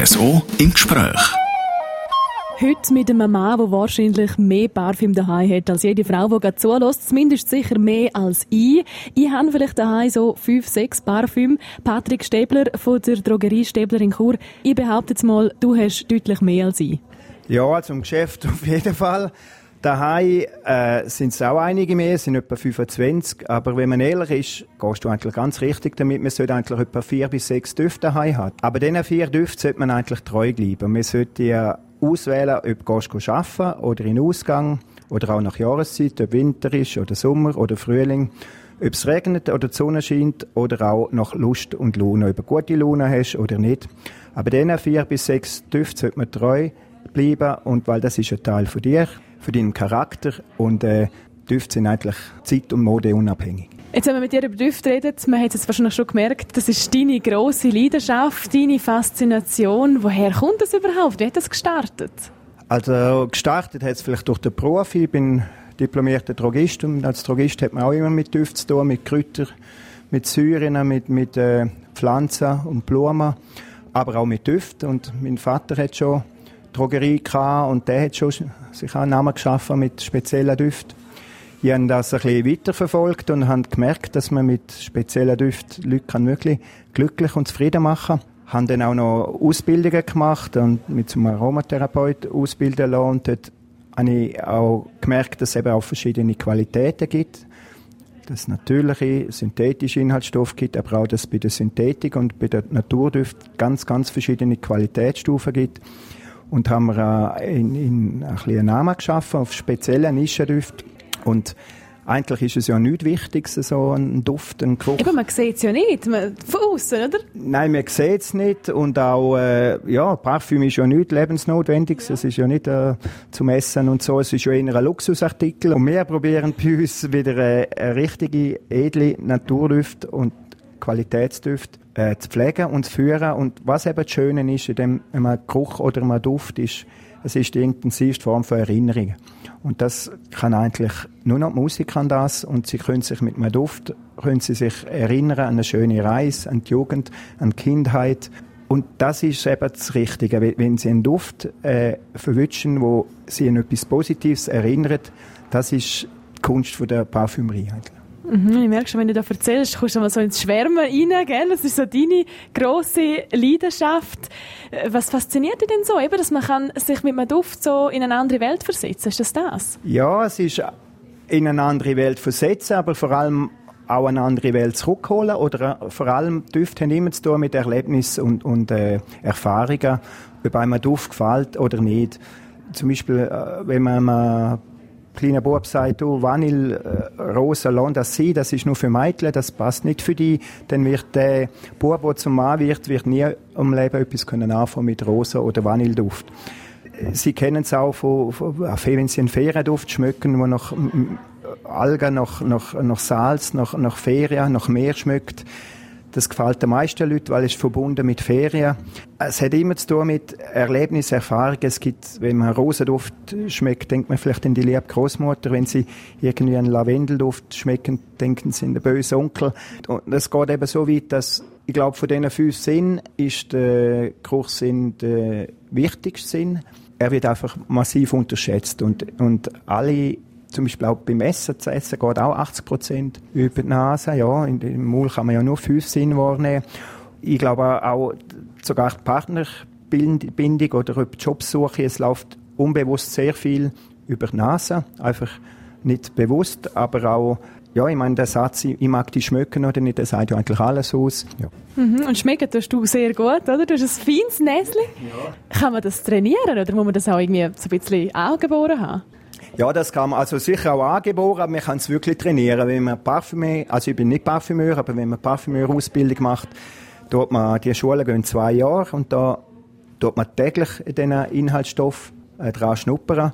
RSO im Gespräch. Heute mit einem Mann, der wahrscheinlich mehr Parfüm daheim hat als jede Frau, die gerade zulässt. Zumindest sicher mehr als ich. Ich habe vielleicht daheim so fünf, sechs Parfüm. Patrick Stäbler von der Drogerie Stäbler in Chur. Ich behaupte jetzt mal, du hast deutlich mehr als ich. Ja, im Geschäft auf jeden Fall. Daheim äh, sind es auch einige mehr, es sind etwa 25. Aber wenn man ehrlich ist, gehst du eigentlich ganz richtig damit. Man sollte eigentlich etwa vier bis sechs Düfte daheim haben. Aber diesen vier Düften sollte man eigentlich treu bleiben. Man sollte ja auswählen, ob du arbeiten oder in Ausgang oder auch nach Jahreszeit, ob Winter ist oder Sommer oder Frühling, ob es regnet oder die Sonne scheint oder auch nach Lust und Laune, ob du gute Laune hast oder nicht. Aber diesen vier bis sechs Düften sollte man treu bleiben und weil das ist ein Teil von dir, von deinem Charakter und äh, Düfte sind eigentlich zeit- und modeunabhängig. Jetzt, wenn wir mit dir über Düfte reden, man hat es wahrscheinlich schon gemerkt, das ist deine grosse Leidenschaft, deine Faszination. Woher kommt das überhaupt? Wie hat das gestartet? Also gestartet hat es vielleicht durch den Beruf. Ich bin diplomierter Drogist und als Drogist hat man auch immer mit Düften zu tun, mit Kräutern, mit Säuren, mit, mit äh, Pflanzen und Blumen, aber auch mit Düften. Und mein Vater hat schon Drogerie gehabt und der hat schon sich auch einen Namen geschaffen mit speziellen Düften. Ich habe das ein bisschen weiterverfolgt und habe gemerkt, dass man mit speziellen Düften Leute wirklich glücklich und zufrieden machen kann. Habe dann auch noch Ausbildungen gemacht und mit zum Aromatherapeut ausbilden lassen. Und dort habe ich auch gemerkt, dass es eben auch verschiedene Qualitäten gibt. Dass es natürliche, synthetische Inhaltsstoffe gibt, aber auch, dass es bei der Synthetik und bei der Naturdüften ganz, ganz verschiedene Qualitätsstufen gibt und haben wir in, in ein einen Namen geschaffen auf spezielle Nischendüfte und eigentlich ist es ja nichts Wichtiges, so ein Duft, ein Geruch. Eben, man sieht es ja nicht, man, von außen, oder? Nein, man sieht es nicht. Und auch, äh, ja, Parfüm ist ja nicht lebensnotwendig, ja. es ist ja nicht äh, zum Essen und so, es ist ja eher ein Luxusartikel. Und wir probieren bei uns wieder äh, eine richtige, edle Naturdüft und Qualitätsdüfte äh, zu pflegen und zu führen. Und was eben das Schöne ist, in dem, man Geruch oder man Duft ist, es ist die intensivste Form von Erinnerungen. Und das kann eigentlich nur noch die Musik an das und sie können sich mit einem Duft können sie sich erinnern an eine schöne Reise, an die Jugend, an die Kindheit. Und das ist eben das Richtige, wenn sie einen Duft äh, verwünschen, wo sie an etwas Positives erinnert, das ist die Kunst der Parfümerie eigentlich. Mhm, ich merke schon, wenn du da erzählst, kommst du mal so ins Schwärmen rein, gell? Das ist so deine grosse Leidenschaft. Äh, was fasziniert dich denn so? Eben, dass man kann sich mit einem Duft so in eine andere Welt versetzen. Ist das das? Ja, es ist in eine andere Welt versetzen, aber vor allem auch eine andere Welt zurückholen oder äh, vor allem Düfte haben immer zu tun mit Erlebnissen und, und äh, Erfahrungen, ob einem Duft gefällt oder nicht. Zum Beispiel, äh, wenn man kleiner Bub sagt, du, Vanille, äh, Rosa, Landassi, das ist nur für Mädchen, das passt nicht für die, dann wird der Bub, der zum Mann wird, wird nie im Leben etwas können anfangen mit Rosa oder Vanilleduft. Sie kennen es auch von, von wenn Sie einen Ferienduft schmecken, der nach Algen, nach, nach, nach Salz, nach, nach Ferien, nach Meer schmeckt das gefällt den meisten Leuten, weil es ist verbunden mit Ferien. Es hat immer zu tun mit Erlebnis, Erfahrungen. Es gibt, wenn man Rosenduft schmeckt, denkt man vielleicht an die liebe Großmutter. Wenn sie irgendwie einen Lavendelduft schmecken, denken sie an den bösen Onkel. Und es geht eben so weit, dass ich glaube, von diesen fünf Sinnen ist der Geruchssinn der wichtigste Sinn. Er wird einfach massiv unterschätzt und, und alle zum Beispiel auch beim Essen, das Essen geht auch 80 Prozent über die Nase. Ja, in dem Maul kann man ja nur fünf Sinn wahrnehmen. Ich glaube auch, sogar die Partnerbindung oder die Jobsuche, es läuft unbewusst sehr viel über die Nase. Einfach nicht bewusst, aber auch ja, ich meine, der Satz, ich mag die schmecken oder nicht, der sagt ja eigentlich alles aus. Ja. Mhm, und schmecken tust du sehr gut, oder? Du hast ein feines Näschen. Ja. Kann man das trainieren oder muss man das auch irgendwie so ein bisschen angeboren haben? Ja, das kann man also sicher auch angeboren, aber man kann es wirklich trainieren. Wenn man Parfümeur, also ich bin nicht Parfümeur, aber wenn man Parfümeur-Ausbildung macht, tut man, die Schulen gehen zwei Jahre und da tut man täglich diesen Inhaltsstoff äh, dran schnuppern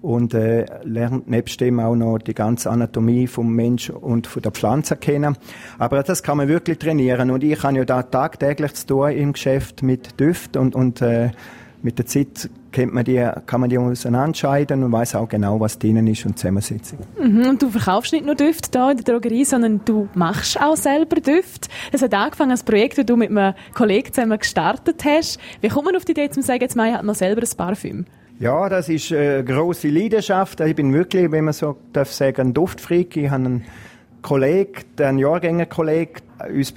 und äh, lernt nebst dem auch noch die ganze Anatomie vom Mensch und von der Pflanze kennen. Aber das kann man wirklich trainieren und ich habe ja da tagtäglich zu tun im Geschäft mit Düft und, und äh, mit der Zeit kennt man die, kann man die auseinanderscheiden und weiß auch genau, was drinnen ist und Zusammensetzung. Mhm, und du verkaufst nicht nur Düfte hier in der Drogerie, sondern du machst auch selber Düfte. Es hat angefangen als Projekt, das du mit einem Kollegen zusammen gestartet hast. Wie kommt man auf die Idee, zu sagen, jetzt mache ich halt mal selber ein Parfüm? Ja, das ist eine grosse Leidenschaft. Ich bin wirklich, wenn man so darf sagen, ein Duftfreak. Ich habe einen Kollegen, einen Jahrgängerkollegen, uns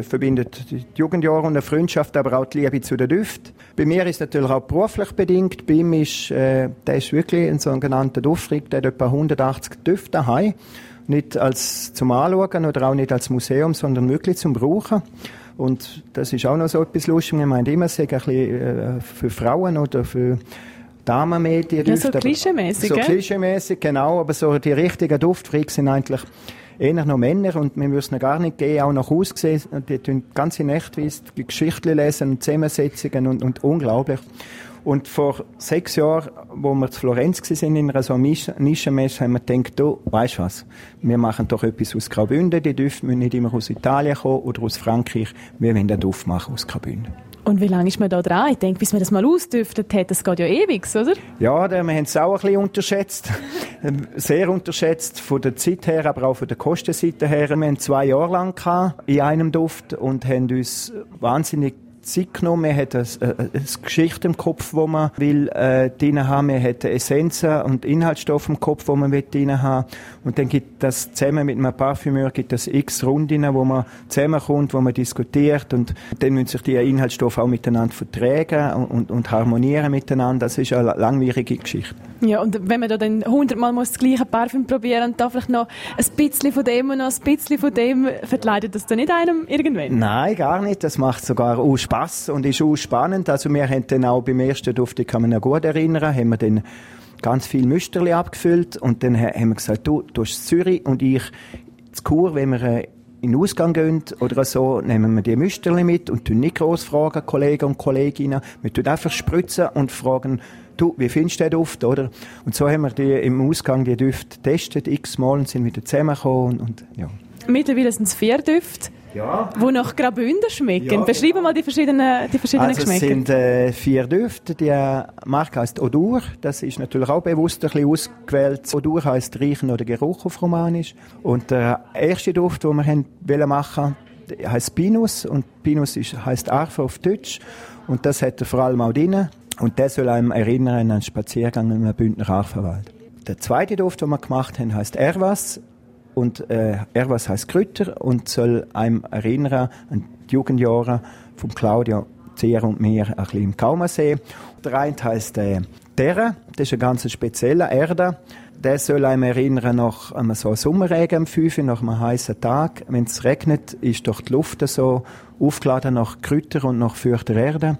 verbindet die Jugendjahre und eine Freundschaft, aber auch die Liebe zu den Düften. Bei mir ist es natürlich auch beruflich bedingt. Bei ihm ist, äh, der ist wirklich ein sogenannter Duftfreak, der hat etwa 180 Düfte daheim. Nicht als zum Anschauen oder auch nicht als Museum, sondern wirklich zum Brauchen. Und das ist auch noch so etwas lustig. Ich meine immer, es ein bisschen äh, für Frauen oder für Damenmedien. Ja, so klischeemäßig, So klischeemäßig, genau. Aber so die richtigen Duftfreaks sind eigentlich eher noch Männer und wir müssen gar nicht gehen, auch nach Hause sehen. Die tun ganze Nächte die Geschichten lesen, Zusammensetzungen und, und unglaublich. Und vor sechs Jahren, wo wir zu Florenz waren, in einer so Nischenmesse, haben wir gedacht, du, weißt was, wir machen doch etwas aus Graubünden, die Düfte müssen nicht immer aus Italien kommen oder aus Frankreich, wir wollen den Duft machen aus Graubünden. Und wie lange ist man da dran? Ich denke, bis man das mal ausdüftet hat, das geht ja ewig, oder? Ja, wir haben es auch ein bisschen unterschätzt. Sehr unterschätzt von der Zeit her, aber auch von der Kostenseite her. Wir haben zwei Jahre lang in einem Duft und haben uns wahnsinnig Zeit genommen. Man hat eine, eine, eine Geschichte im Kopf, wo man will äh, drin haben. Man hat Essenzen und Inhaltsstoffe im Kopf, wo man will drin haben. Und dann gibt das zusammen mit einem Parfümeur gibt es x Runden, wo man zusammenkommt, wo man diskutiert und dann müssen sich die Inhaltsstoffe auch miteinander vertragen und, und, und harmonieren miteinander. Das ist eine langwierige Geschichte. Ja, und wenn man da dann hundertmal das gleiche Parfüm probieren und da vielleicht noch ein bisschen von dem und noch ein bisschen von dem, verkleidet das dann nicht einem irgendwann? Nein, gar nicht. Das macht sogar auch Spass und ist auch spannend. Also wir haben dann auch beim ersten Duft, ich kann mich noch gut erinnern, haben wir dann ganz viel Müsterli abgefüllt und dann haben wir gesagt, du, du hast Zürich und ich zu Kur, wenn wir äh, in den Ausgang gehen oder so, nehmen wir die Müsterli mit und tun nicht groß fragen, Kollegen und Kolleginnen. Wir tun einfach spritzen und fragen, du, wie findest du den Duft, oder? Und so haben wir die im Ausgang die Düfte getestet, x-mal und sind wieder zusammengekommen und, und ja. Mittlerweile sind es vier Düfte. Ja. Die nach Graubünden schmecken. Ja. Beschreiben mal die verschiedenen, die verschiedenen also Geschmäcker. Es sind äh, vier Düfte. Die Marke heißt Odur. Das ist natürlich auch bewusst ein bisschen ausgewählt. Odur heißt Riechen oder Geruch auf Romanisch. Und der erste Duft, den wir haben machen heißt Pinus. Und Pinus ist, heißt Arfe auf Deutsch. Und das hat er vor allem auch drin. Und der soll einem erinnern an einen Spaziergang in einem Bündner Arfenwald. Der zweite Duft, den wir gemacht haben, heißt Erwas. Und äh, Erwas heißt Kräuter und soll einem erinnern an die Jugendjahre von Claudia Zier und mir ein bisschen im Kaumersee. Der eine heißt äh, Terra, das ist ein ganz spezieller Erde. Der soll einem erinnern nach einem so Sommerregen am 5 nach einem heißen Tag. Wenn es regnet, ist doch die Luft so aufgeladen nach Kräuter und nach feuchter Erde.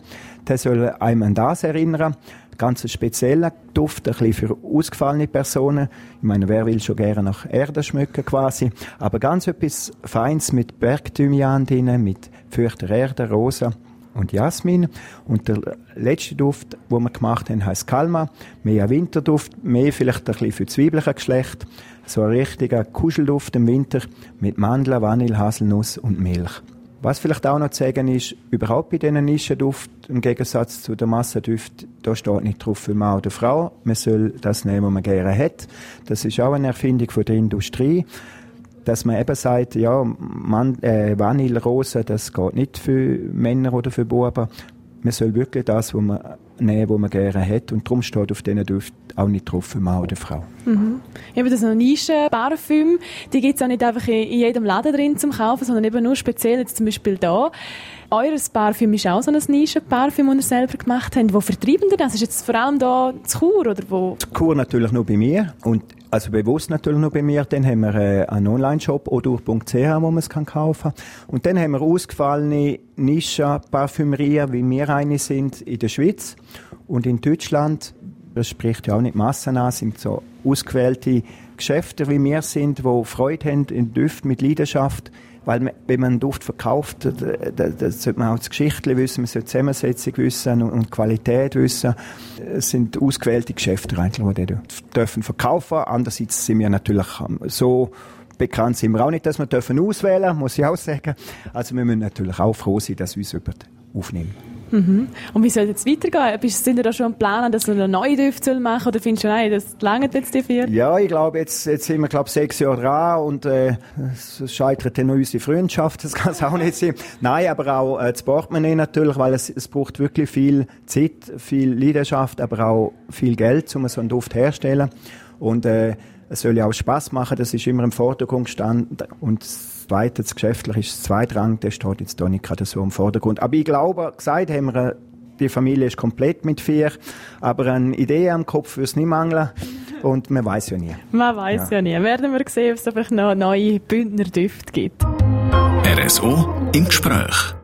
Der soll einem an das erinnern. Ganz spezieller Duft, ein bisschen für ausgefallene Personen. Ich meine, wer will schon gerne nach Erde schmücken quasi. Aber ganz etwas Feins mit Bergthymian drin, mit feuchter Erde, Rosa und Jasmin. Und der letzte Duft, den wir gemacht haben, heißt Kalma. Mehr Winterduft, mehr vielleicht ein bisschen für zweibliche Geschlecht. So ein richtiger Kuschelduft im Winter mit Mandeln, Vanille, Haselnuss und Milch. Was vielleicht auch noch zu sagen ist, überhaupt bei diesen Nischenduft, im Gegensatz zu den Massendüften, da steht nicht drauf für Mann oder Frau. Man soll das nehmen, was man gerne hat. Das ist auch eine Erfindung von der Industrie. Dass man eben sagt, ja, Man äh, Vanillerose, das geht nicht für Männer oder für Buben. Man soll wirklich das, was man nehmen, was man gerne hat. Und darum steht auf diesen Düften auch nicht drauf für Mann oder Frau. Mhm. Eben das Nischen-Parfüm, die gibt es auch nicht einfach in jedem Laden drin zum kaufen, sondern eben nur speziell jetzt zum Beispiel da. Eures Parfüm ist auch so ein Nischen-Parfüm, das ihr selber gemacht habt. Wo vertreiben ihr das? Ist jetzt vor allem da zu Chur oder wo? Zu Chur natürlich nur bei mir und also bewusst natürlich nur bei mir. Dann haben wir äh, einen Online-Shop, odur.ch, wo man es kaufen kann. Und dann haben wir ausgefallene Nischen-Parfümerien, wie wir eine sind, in der Schweiz. Und in Deutschland, das spricht ja auch nicht Massen an, sind so ausgewählte Geschäfte, wie wir sind, wo Freude haben in Düften mit Leidenschaft. Weil wenn man einen Duft verkauft, da, da, sollte man auch das Geschichte wissen, man sollte die Zusammensetzung wissen und, und Qualität wissen. Es sind ausgewählte Geschäfte eigentlich, die die dürfen verkaufen. Andererseits sind wir natürlich so bekannt sind wir auch nicht, dass wir dürfen auswählen, muss ich auch sagen. Also wir müssen natürlich auch froh sein, dass wir uns über aufnehmen. Mhm. Und wie soll es jetzt weitergehen? Bist, sind ihr da schon am Plan, dass ihr eine neue Düfte machen oder findest du, nein, das lange jetzt die vier? Ja, ich glaube, jetzt, jetzt sind wir, glaube sechs Jahre dran und äh, es scheitert dann unsere Freundschaft, das kann es auch nicht sein. Nein, aber auch äh, das Portemonnaie natürlich, weil es, es braucht wirklich viel Zeit, viel Leidenschaft, aber auch viel Geld, um so einen Duft herzustellen. Und äh, es soll ja auch Spaß machen, das ist immer im Vordergrund gestanden und Zweite, das Geschäftliche ist das Zweitrang, der steht jetzt hier nicht gerade so im Vordergrund. Aber ich glaube, gesagt haben wir, die Familie ist komplett mit vier, aber eine Idee am Kopf wird es nicht mangeln. Und man weiß ja nie. Man weiß ja. ja nie. Werden wir sehen, ob es einfach noch neue Bündner Düfte gibt. RSO im Gespräch.